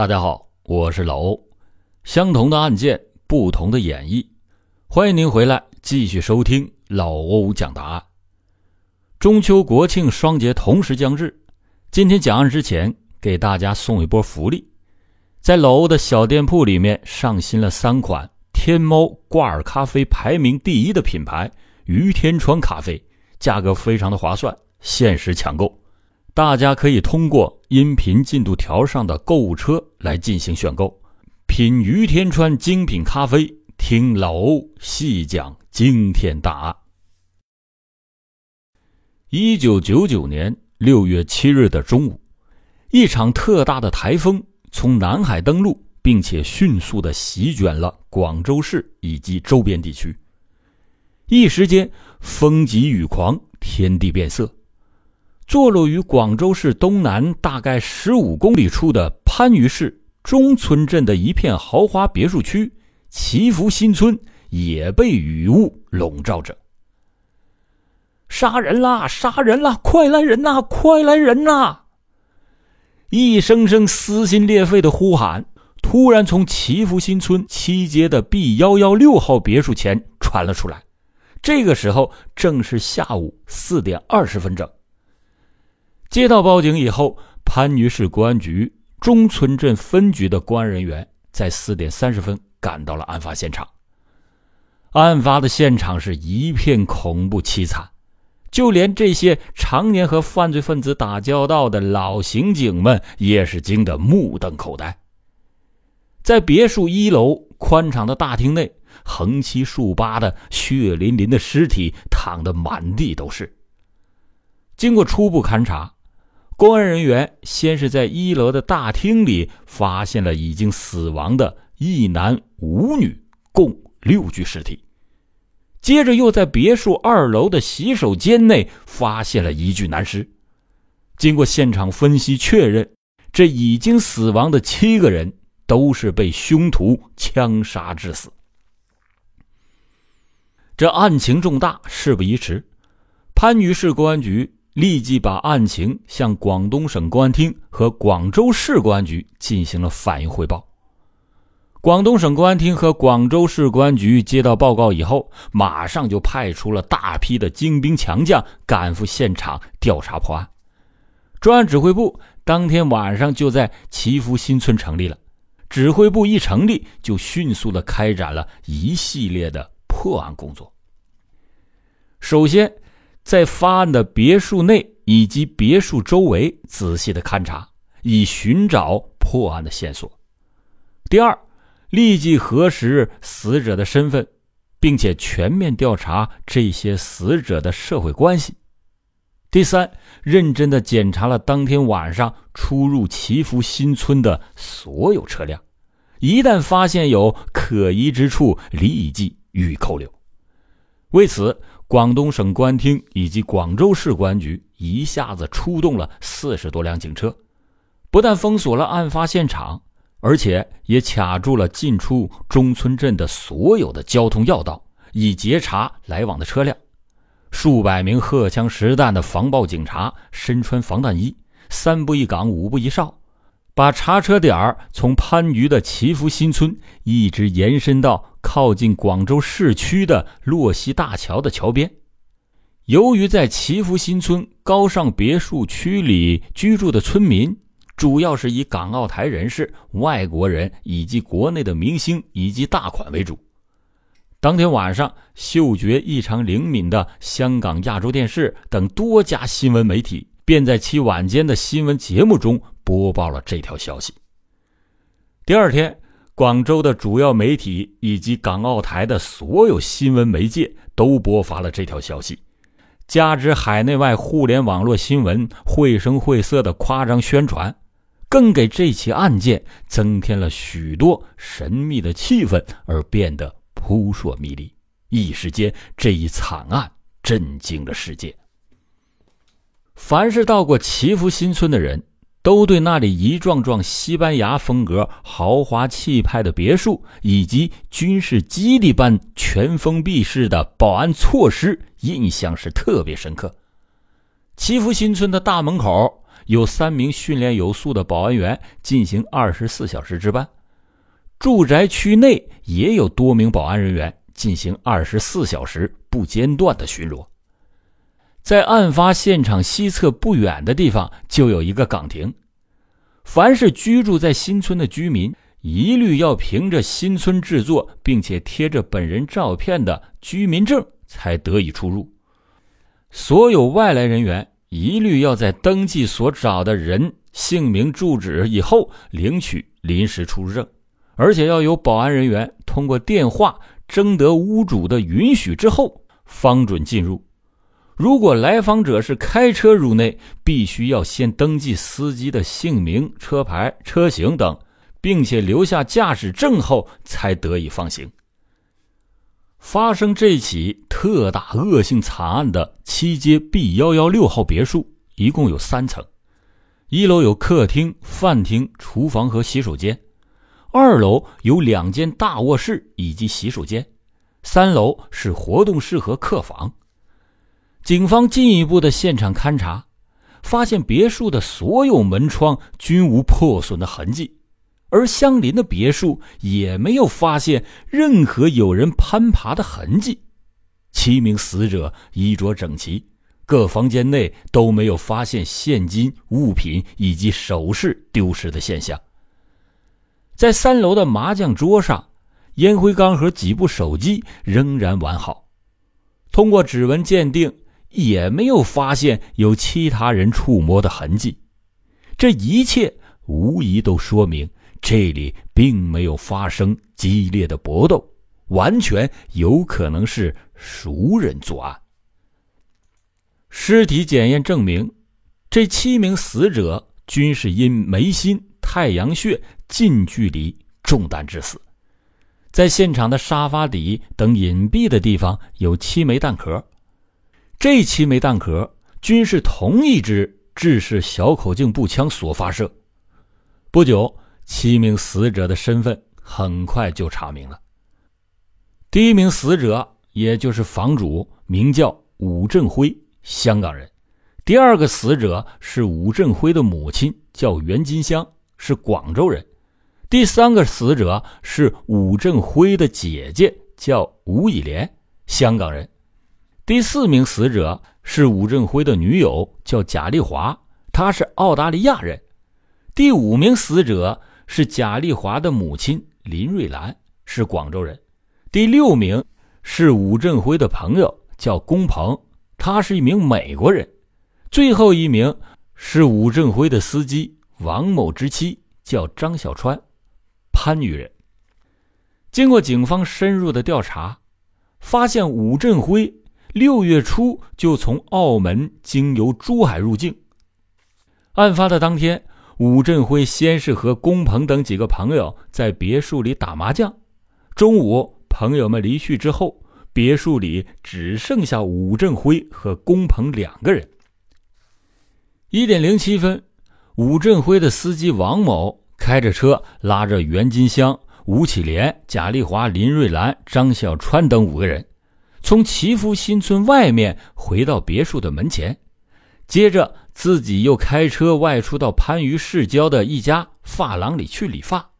大家好，我是老欧。相同的案件，不同的演绎，欢迎您回来继续收听老欧讲答案。中秋国庆双节同时将至，今天讲案之前，给大家送一波福利，在老欧的小店铺里面上新了三款天猫挂耳咖啡排名第一的品牌于天川咖啡，价格非常的划算，限时抢购。大家可以通过音频进度条上的购物车来进行选购，品于天川精品咖啡，听老欧细讲惊天大案。一九九九年六月七日的中午，一场特大的台风从南海登陆，并且迅速的席卷了广州市以及周边地区，一时间风急雨狂，天地变色。坐落于广州市东南大概十五公里处的番禺市中村镇的一片豪华别墅区祈福新村也被雨雾笼罩着。杀人啦！杀人啦！快来人呐！快来人呐！一声声撕心裂肺的呼喊，突然从祈福新村七街的 B 幺幺六号别墅前传了出来。这个时候正是下午四点二十分整。接到报警以后，番禺市公安局中村镇分局的公安人员在四点三十分赶到了案发现场。案发的现场是一片恐怖凄惨，就连这些常年和犯罪分子打交道的老刑警们也是惊得目瞪口呆。在别墅一楼宽敞的大厅内，横七竖八的血淋淋的尸体躺得满地都是。经过初步勘查。公安人员先是在一楼的大厅里发现了已经死亡的一男五女，共六具尸体。接着又在别墅二楼的洗手间内发现了一具男尸。经过现场分析确认，这已经死亡的七个人都是被凶徒枪杀致死。这案情重大，事不宜迟，番禺市公安局。立即把案情向广东省公安厅和广州市公安局进行了反应汇报。广东省公安厅和广州市公安局接到报告以后，马上就派出了大批的精兵强将赶赴现场调查破案。专案指挥部当天晚上就在祈福新村成立了。指挥部一成立，就迅速的开展了一系列的破案工作。首先。在发案的别墅内以及别墅周围仔细的勘查，以寻找破案的线索。第二，立即核实死者的身份，并且全面调查这些死者的社会关系。第三，认真的检查了当天晚上出入祈福新村的所有车辆，一旦发现有可疑之处，立即予以扣留。为此。广东省公安厅以及广州市公安局一下子出动了四十多辆警车，不但封锁了案发现场，而且也卡住了进出中村镇的所有的交通要道，以截查来往的车辆。数百名荷枪实弹的防暴警察，身穿防弹衣，三步一岗，五步一哨。把查车点儿从番禺的祈福新村一直延伸到靠近广州市区的洛溪大桥的桥边。由于在祈福新村高尚别墅区里居住的村民，主要是以港澳台人士、外国人以及国内的明星以及大款为主。当天晚上，嗅觉异常灵敏的香港亚洲电视等多家新闻媒体便在其晚间的新闻节目中。播报了这条消息。第二天，广州的主要媒体以及港澳台的所有新闻媒介都播发了这条消息。加之海内外互联网络新闻绘声绘色的夸张宣传，更给这起案件增添了许多神秘的气氛，而变得扑朔迷离。一时间，这一惨案震惊了世界。凡是到过祈福新村的人。都对那里一幢幢西班牙风格、豪华气派的别墅，以及军事基地般全封闭式的保安措施印象是特别深刻。祈福新村的大门口有三名训练有素的保安员进行二十四小时值班，住宅区内也有多名保安人员进行二十四小时不间断的巡逻。在案发现场西侧不远的地方就有一个岗亭，凡是居住在新村的居民，一律要凭着新村制作并且贴着本人照片的居民证才得以出入。所有外来人员一律要在登记所找的人姓名、住址以后领取临时出入证，而且要有保安人员通过电话征得屋主的允许之后方准进入。如果来访者是开车入内，必须要先登记司机的姓名、车牌、车型等，并且留下驾驶证后才得以放行。发生这起特大恶性惨案的七街 B 幺幺六号别墅一共有三层，一楼有客厅、饭厅、厨房和洗手间，二楼有两间大卧室以及洗手间，三楼是活动室和客房。警方进一步的现场勘查，发现别墅的所有门窗均无破损的痕迹，而相邻的别墅也没有发现任何有人攀爬的痕迹。七名死者衣着整齐，各房间内都没有发现现金、物品以及首饰丢失的现象。在三楼的麻将桌上，烟灰缸和几部手机仍然完好。通过指纹鉴定。也没有发现有其他人触摸的痕迹，这一切无疑都说明这里并没有发生激烈的搏斗，完全有可能是熟人作案。尸体检验证明，这七名死者均是因眉心、太阳穴近距离中弹致死，在现场的沙发底等隐蔽的地方有七枚弹壳。这七枚弹壳均是同一支制式小口径步枪所发射。不久，七名死者的身份很快就查明了。第一名死者，也就是房主，名叫武振辉，香港人；第二个死者是武振辉的母亲，叫袁金香，是广州人；第三个死者是武振辉的姐姐，叫吴以莲，香港人。第四名死者是武振辉的女友，叫贾丽华，她是澳大利亚人。第五名死者是贾丽华的母亲林瑞兰，是广州人。第六名是武振辉的朋友，叫龚鹏，他是一名美国人。最后一名是武振辉的司机王某之妻，叫张小川，潘禺人。经过警方深入的调查，发现武振辉。六月初就从澳门经由珠海入境。案发的当天，武振辉先是和龚鹏等几个朋友在别墅里打麻将。中午，朋友们离去之后，别墅里只剩下武振辉和龚鹏两个人。一点零七分，武振辉的司机王某开着车，拉着袁金香、吴启莲、贾丽华、林瑞兰、张小川等五个人。从祈福新村外面回到别墅的门前，接着自己又开车外出到番禺市郊的一家发廊里去理发。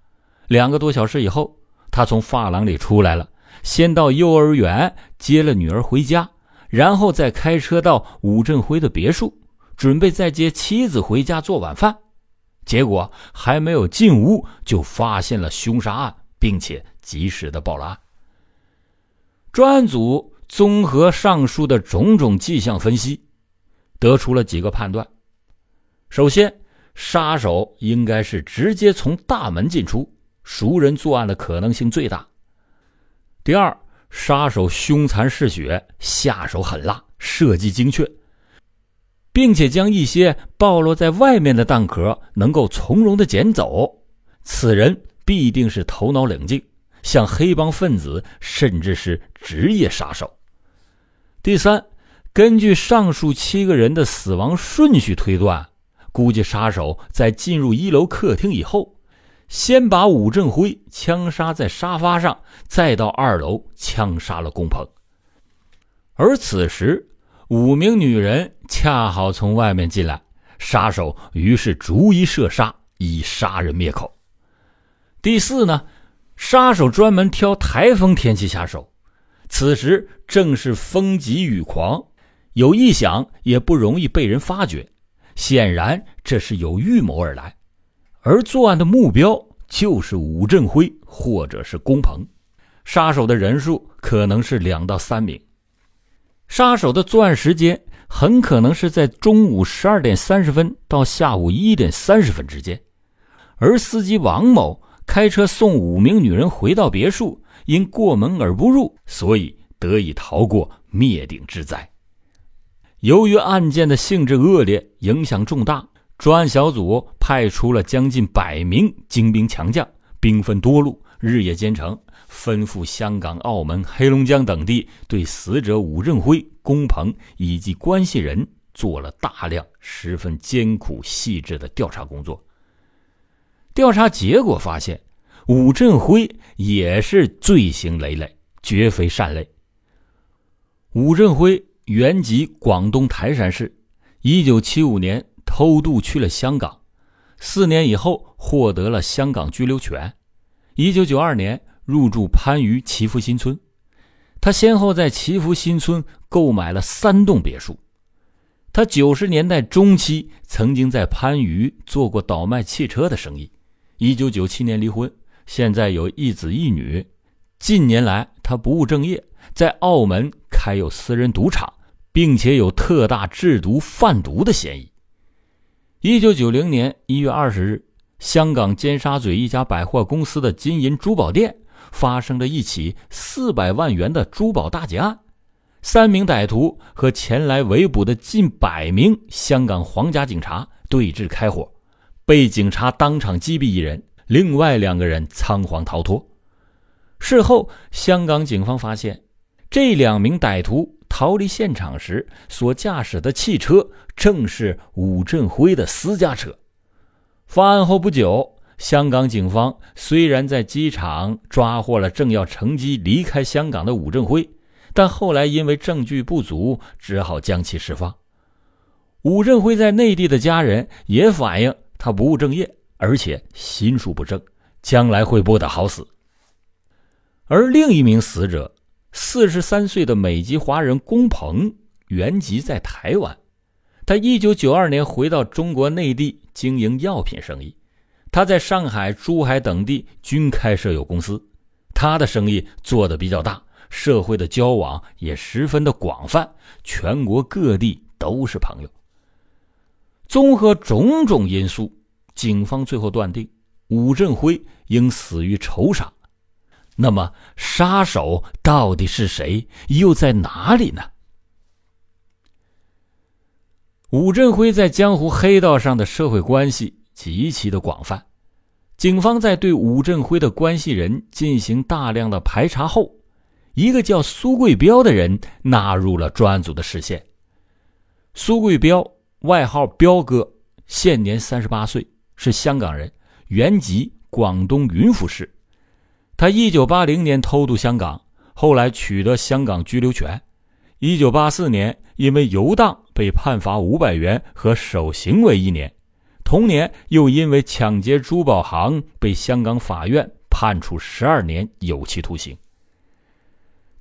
两个多小时以后，他从发廊里出来了，先到幼儿园接了女儿回家，然后再开车到武振辉的别墅，准备再接妻子回家做晚饭。结果还没有进屋，就发现了凶杀案，并且及时的报了案。专案组综合上述的种种迹象分析，得出了几个判断：首先，杀手应该是直接从大门进出，熟人作案的可能性最大；第二，杀手凶残嗜血，下手狠辣，设计精确，并且将一些暴露在外面的弹壳能够从容的捡走，此人必定是头脑冷静。像黑帮分子，甚至是职业杀手。第三，根据上述七个人的死亡顺序推断，估计杀手在进入一楼客厅以后，先把武振辉枪杀在沙发上，再到二楼枪杀了龚鹏。而此时，五名女人恰好从外面进来，杀手于是逐一射杀，以杀人灭口。第四呢，杀手专门挑台风天气下手，此时正是风急雨狂，有异响也不容易被人发觉，显然这是有预谋而来。而作案的目标就是武振辉或者是龚鹏，杀手的人数可能是两到三名。杀手的作案时间很可能是在中午十二点三十分到下午一点三十分之间，而司机王某开车送五名女人回到别墅，因过门而不入，所以得以逃过灭顶之灾。由于案件的性质恶劣，影响重大，专案小组派出了将近百名精兵强将，兵分多路，日夜兼程。吩咐香港、澳门、黑龙江等地对死者武振辉、龚鹏以及关系人做了大量、十分艰苦细致的调查工作。调查结果发现，武振辉也是罪行累累，绝非善类。武振辉原籍广东台山市，一九七五年偷渡去了香港，四年以后获得了香港居留权。一九九二年。入住番禺祈福新村，他先后在祈福新村购买了三栋别墅。他九十年代中期曾经在番禺做过倒卖汽车的生意。一九九七年离婚，现在有一子一女。近年来，他不务正业，在澳门开有私人赌场，并且有特大制毒贩毒的嫌疑。一九九零年一月二十日，香港尖沙咀一家百货公司的金银珠宝店。发生了一起四百万元的珠宝大劫案，三名歹徒和前来围捕的近百名香港皇家警察对峙开火，被警察当场击毙一人，另外两个人仓皇逃脱。事后，香港警方发现，这两名歹徒逃离现场时所驾驶的汽车正是武振辉的私家车。发案后不久。香港警方虽然在机场抓获了正要乘机离开香港的武振辉，但后来因为证据不足，只好将其释放。武振辉在内地的家人也反映他不务正业，而且心术不正，将来会不得好死。而另一名死者，四十三岁的美籍华人龚鹏，原籍在台湾，他一九九二年回到中国内地经营药品生意。他在上海、珠海等地均开设有公司，他的生意做得比较大，社会的交往也十分的广泛，全国各地都是朋友。综合种种因素，警方最后断定武振辉应死于仇杀。那么，杀手到底是谁？又在哪里呢？武振辉在江湖黑道上的社会关系。极其的广泛，警方在对武振辉的关系人进行大量的排查后，一个叫苏贵彪的人纳入了专案组的视线。苏贵彪，外号彪哥，现年三十八岁，是香港人，原籍广东云浮市。他一九八零年偷渡香港，后来取得香港居留权。一九八四年因为游荡被判罚五百元和守行为一年。同年，又因为抢劫珠宝行被香港法院判处十二年有期徒刑。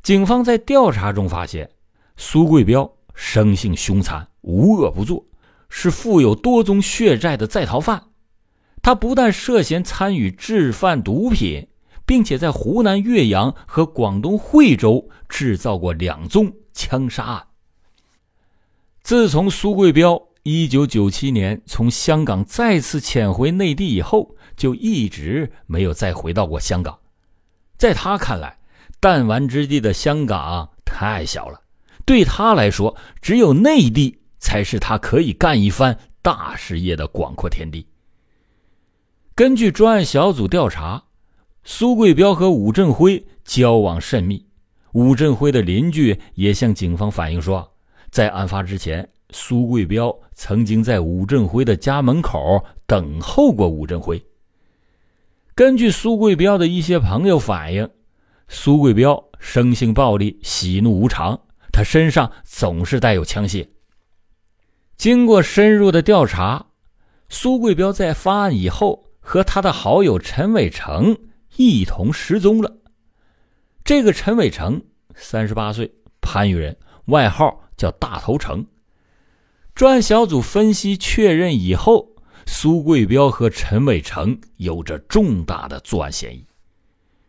警方在调查中发现，苏贵彪生性凶残，无恶不作，是负有多宗血债的在逃犯。他不但涉嫌参与制贩毒品，并且在湖南岳阳和广东惠州制造过两宗枪杀案。自从苏贵彪。一九九七年从香港再次潜回内地以后，就一直没有再回到过香港。在他看来，弹丸之地的香港太小了，对他来说，只有内地才是他可以干一番大事业的广阔天地。根据专案小组调查，苏贵彪和武振辉交往甚密，武振辉的邻居也向警方反映说，在案发之前。苏贵彪曾经在武振辉的家门口等候过武振辉。根据苏贵彪的一些朋友反映，苏贵彪生性暴戾，喜怒无常，他身上总是带有枪械。经过深入的调查，苏贵彪在发案以后和他的好友陈伟成一同失踪了。这个陈伟成三十八岁，番禺人，外号叫大头成。专案小组分析确认以后，苏贵彪和陈伟成有着重大的作案嫌疑，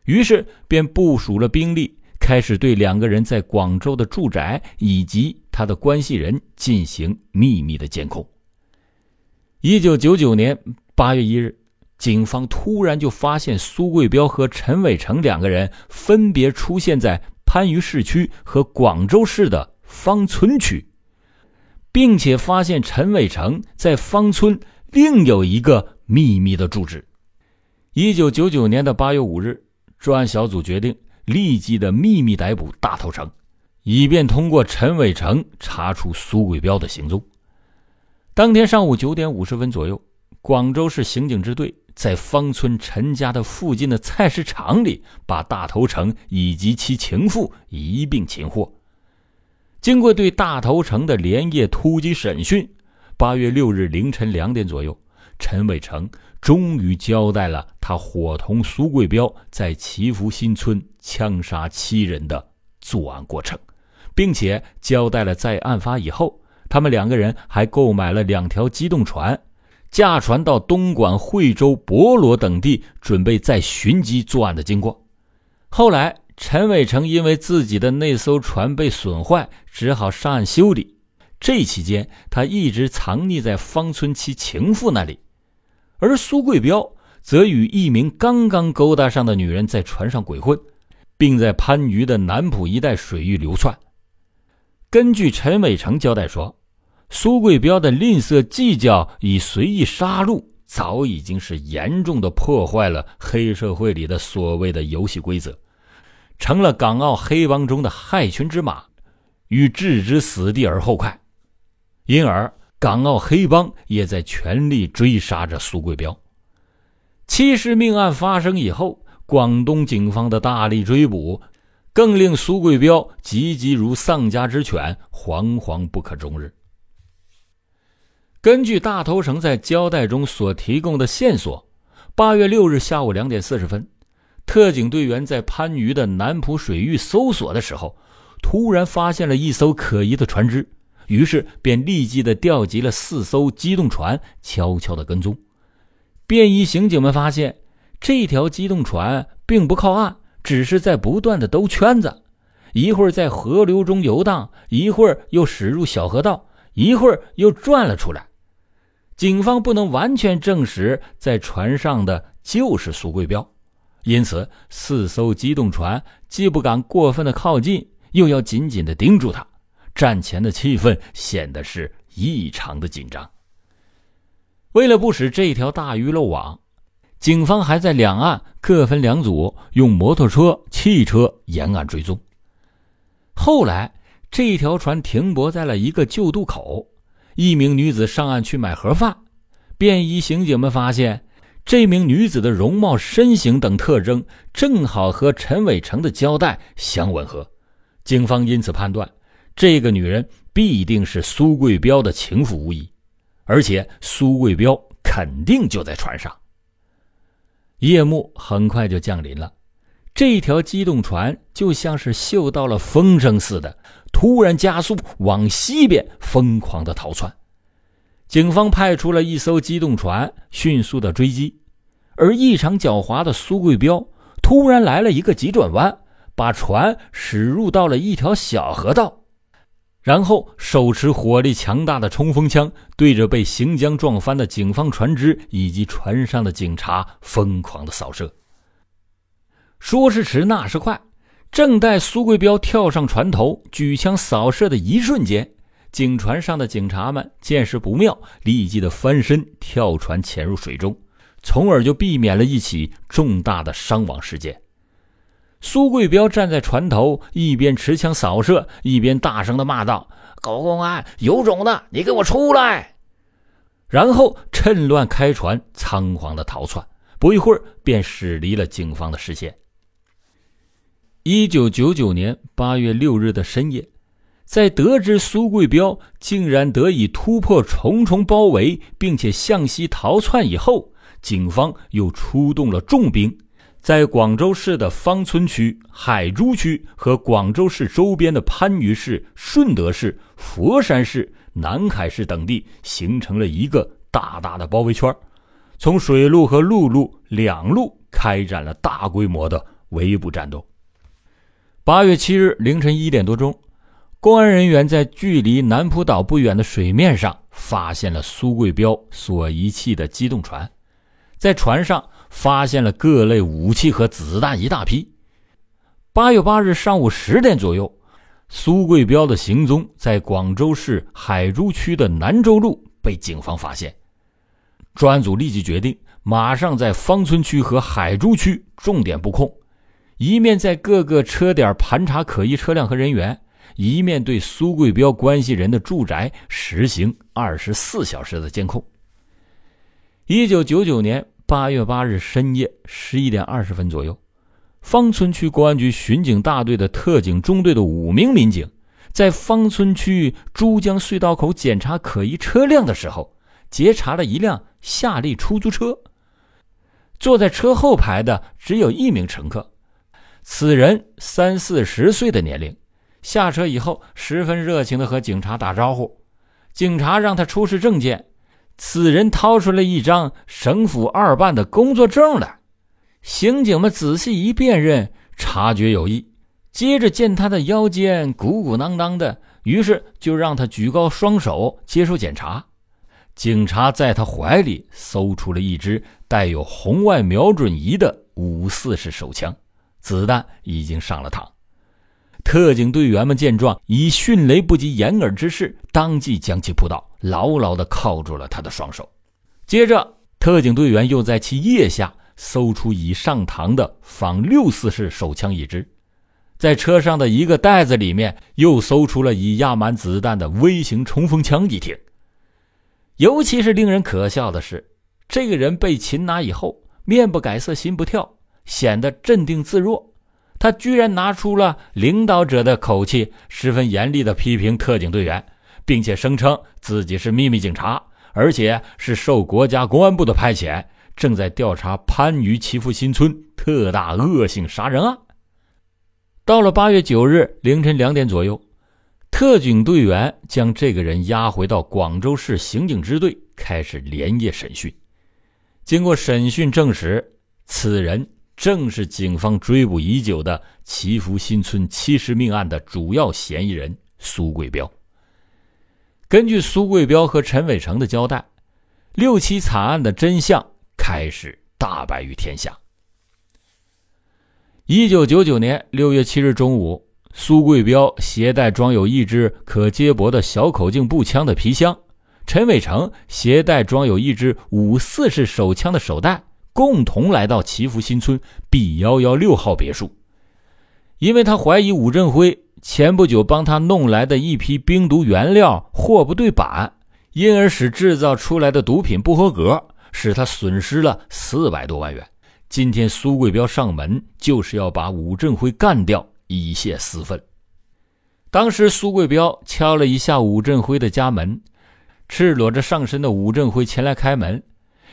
于是便部署了兵力。开始对两个人在广州的住宅以及他的关系人进行秘密的监控。一九九九年八月一日，警方突然就发现苏贵彪和陈伟成两个人分别出现在番禺市区和广州市的芳村区，并且发现陈伟成在芳村另有一个秘密的住址。一九九九年的八月五日，专案小组决定。立即的秘密逮捕大头城，以便通过陈伟成查出苏贵彪的行踪。当天上午九点五十分左右，广州市刑警支队在芳村陈家的附近的菜市场里，把大头城以及其情妇一并擒获。经过对大头城的连夜突击审讯，八月六日凌晨两点左右。陈伟成终于交代了他伙同苏贵彪在祈福新村枪杀七人的作案过程，并且交代了在案发以后，他们两个人还购买了两条机动船，驾船到东莞、惠州、博罗等地，准备再寻机作案的经过。后来，陈伟成因为自己的那艘船被损坏，只好上岸修理。这期间，他一直藏匿在方村其情妇那里。而苏贵彪则与一名刚刚勾搭上的女人在船上鬼混，并在番禺的南浦一带水域流窜。根据陈伟成交代说，苏贵彪的吝啬计较与随意杀戮，早已经是严重的破坏了黑社会里的所谓的游戏规则，成了港澳黑帮中的害群之马，欲置之死地而后快，因而。港澳黑帮也在全力追杀着苏贵彪。七尸命案发生以后，广东警方的大力追捕，更令苏贵彪急急如丧家之犬，惶惶不可终日。根据大头绳在交代中所提供的线索，八月六日下午两点四十分，特警队员在番禺的南浦水域搜索的时候，突然发现了一艘可疑的船只。于是便立即的调集了四艘机动船，悄悄的跟踪。便衣刑警们发现，这条机动船并不靠岸，只是在不断的兜圈子，一会儿在河流中游荡，一会儿又驶入小河道，一会儿又转了出来。警方不能完全证实在船上的就是苏贵彪，因此四艘机动船既不敢过分的靠近，又要紧紧的盯住他。战前的气氛显得是异常的紧张。为了不使这条大鱼漏网，警方还在两岸各分两组，用摩托车、汽车沿岸追踪。后来，这条船停泊在了一个旧渡口，一名女子上岸去买盒饭。便衣刑警们发现，这名女子的容貌、身形等特征正好和陈伟成的交代相吻合，警方因此判断。这个女人必定是苏贵彪的情妇无疑，而且苏贵彪肯定就在船上。夜幕很快就降临了，这条机动船就像是嗅到了风声似的，突然加速往西边疯狂的逃窜。警方派出了一艘机动船迅速的追击，而异常狡猾的苏贵彪突然来了一个急转弯，把船驶入到了一条小河道。然后手持火力强大的冲锋枪，对着被行将撞翻的警方船只以及船上的警察疯狂的扫射。说时迟，那时快，正待苏贵彪跳上船头举枪扫射的一瞬间，警船上的警察们见势不妙，立即的翻身跳船潜入水中，从而就避免了一起重大的伤亡事件。苏贵彪站在船头，一边持枪扫射，一边大声的骂道：“狗公安，有种的，你给我出来！”然后趁乱开船，仓皇的逃窜。不一会儿，便驶离了警方的视线。一九九九年八月六日的深夜，在得知苏贵彪竟然得以突破重重包围，并且向西逃窜以后，警方又出动了重兵，在广州市的芳村区、海珠区和广州市周边的番禺市、顺德市、佛山市、南海市等地形成了一个大大的包围圈，从水路和陆路两路开展了大规模的围捕战斗。八月七日凌晨一点多钟。公安人员在距离南浦岛不远的水面上发现了苏贵彪所遗弃的机动船，在船上发现了各类武器和子弹一大批。八月八日上午十点左右，苏贵彪的行踪在广州市海珠区的南州路被警方发现，专案组立即决定马上在芳村区和海珠区重点布控，一面在各个车点盘查可疑车辆和人员。一面对苏贵彪关系人的住宅实行二十四小时的监控。一九九九年八月八日深夜十一点二十分左右，芳村区公安局巡警大队的特警中队的五名民警，在芳村区珠江隧道口检查可疑车辆的时候，截查了一辆夏利出租车。坐在车后排的只有一名乘客，此人三四十岁的年龄。下车以后，十分热情地和警察打招呼。警察让他出示证件，此人掏出了一张省府二办的工作证来。刑警们仔细一辨认，察觉有异。接着见他的腰间鼓鼓囊囊的，于是就让他举高双手接受检查。警察在他怀里搜出了一支带有红外瞄准仪的五四式手枪，子弹已经上了膛。特警队员们见状，以迅雷不及掩耳之势，当即将其扑倒，牢牢地铐住了他的双手。接着，特警队员又在其腋下搜出已上膛的仿六四式手枪一支，在车上的一个袋子里面又搜出了已压满子弹的微型冲锋枪一挺。尤其是令人可笑的是，这个人被擒拿以后，面不改色心不跳，显得镇定自若。他居然拿出了领导者的口气，十分严厉地批评特警队员，并且声称自己是秘密警察，而且是受国家公安部的派遣，正在调查番禺祈福新村特大恶性杀人案。到了八月九日凌晨两点左右，特警队员将这个人押回到广州市刑警支队，开始连夜审讯。经过审讯证实，此人。正是警方追捕已久的祈福新村七尸命案的主要嫌疑人苏贵彪。根据苏贵彪和陈伟成的交代，六七惨案的真相开始大白于天下。一九九九年六月七日中午，苏贵彪携带装有一支可接驳的小口径步枪的皮箱，陈伟成携带装有一支五四式手枪的手袋。共同来到祈福新村 B 幺幺六号别墅，因为他怀疑武振辉前不久帮他弄来的一批冰毒原料货不对版，因而使制造出来的毒品不合格，使他损失了四百多万元。今天苏贵彪上门就是要把武振辉干掉，以泄私愤。当时苏贵彪敲了一下武振辉的家门，赤裸着上身的武振辉前来开门。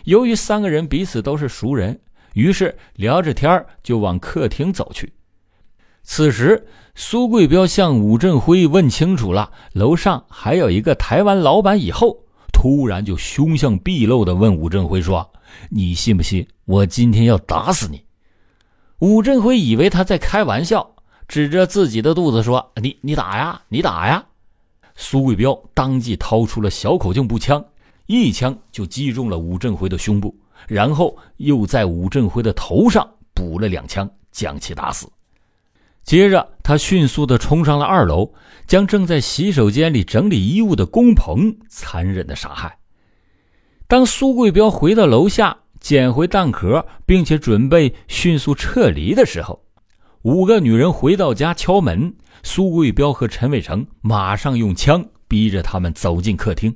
由于三个人彼此都是熟人，于是聊着天就往客厅走去。此时，苏贵彪向武振辉问清楚了楼上还有一个台湾老板以后，突然就凶相毕露的问武振辉说：“你信不信我今天要打死你？”武振辉以为他在开玩笑，指着自己的肚子说：“你你打呀，你打呀！”苏贵彪当即掏出了小口径步枪。一枪就击中了武振辉的胸部，然后又在武振辉的头上补了两枪，将其打死。接着，他迅速地冲上了二楼，将正在洗手间里整理衣物的龚鹏残忍地杀害。当苏贵彪回到楼下捡回弹壳，并且准备迅速撤离的时候，五个女人回到家敲门，苏贵彪和陈伟成马上用枪逼着他们走进客厅。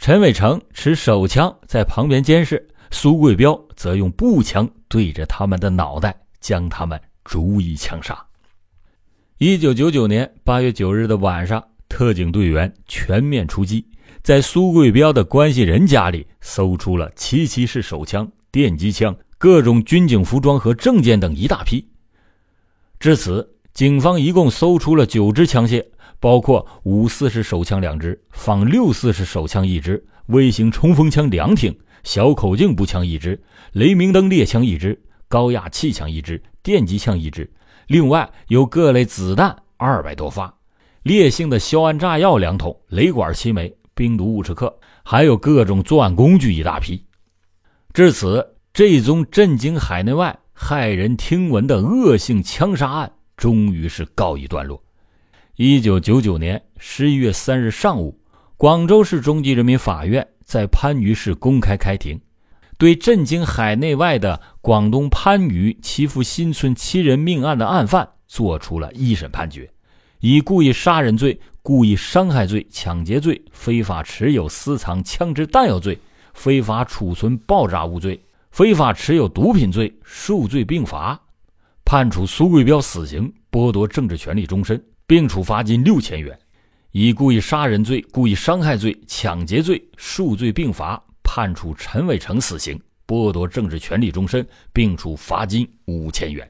陈伟成持手枪在旁边监视，苏贵彪则用步枪对着他们的脑袋，将他们逐一枪杀。一九九九年八月九日的晚上，特警队员全面出击，在苏贵彪的关系人家里搜出了七七式手枪、电击枪、各种军警服装和证件等一大批。至此，警方一共搜出了九支枪械，包括五四式手枪两支、仿六四式手枪一支、微型冲锋枪两挺、小口径步枪一支、雷明登猎枪一支、高压气枪一支、电击枪一支，另外有各类子弹二百多发。烈性的硝铵炸药两桶，雷管七枚，冰毒五十克，还有各种作案工具一大批。至此，这宗震惊海内外、骇人听闻的恶性枪杀案终于是告一段落。一九九九年十一月三日上午，广州市中级人民法院在番禺市公开开庭，对震惊海内外的广东番禺祈福新村七人命案的案犯作出了一审判决。以故意杀人罪、故意伤害罪、抢劫罪、非法持有、私藏枪支弹药罪、非法储存爆炸物罪、非法持有毒品罪数罪并罚，判处苏贵彪死刑，剥夺政治权利终身，并处罚金六千元；以故意杀人罪、故意伤害罪、抢劫罪数罪并罚，判处陈伟成死刑，剥夺政治权利终身，并处罚金五千元。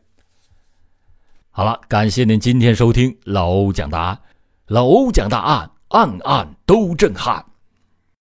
好了，感谢您今天收听老欧讲大案，老欧讲大案，案案都震撼。